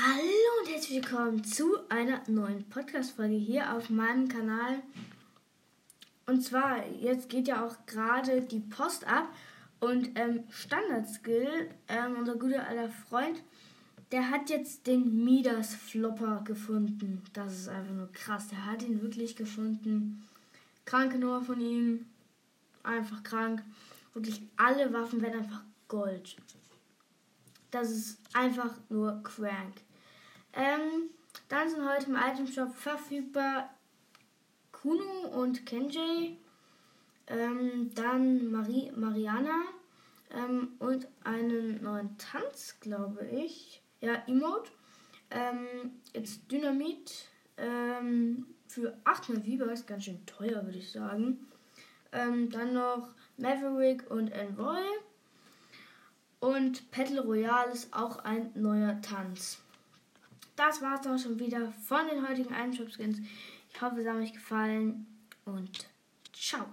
Hallo und herzlich willkommen zu einer neuen Podcast-Folge hier auf meinem Kanal. Und zwar, jetzt geht ja auch gerade die Post ab und ähm, Standard-Skill, ähm, unser guter alter Freund, der hat jetzt den Midas Flopper gefunden. Das ist einfach nur krass. Der hat ihn wirklich gefunden. Kranke Nummer von ihm. Einfach krank. Wirklich alle Waffen werden einfach Gold. Das ist einfach nur crank. Ähm, dann sind heute im Item Shop verfügbar Kuno und Kenji. Ähm, dann Marie, Mariana ähm, und einen neuen Tanz, glaube ich. Ja, Emote. Ähm, jetzt Dynamit ähm, für 800 V-Bucks, ganz schön teuer, würde ich sagen. Ähm, dann noch Maverick und Envoy. Und Battle Royale ist auch ein neuer Tanz. Das war es auch schon wieder von den heutigen Einshop-Skins. Ich hoffe, es hat euch gefallen und ciao.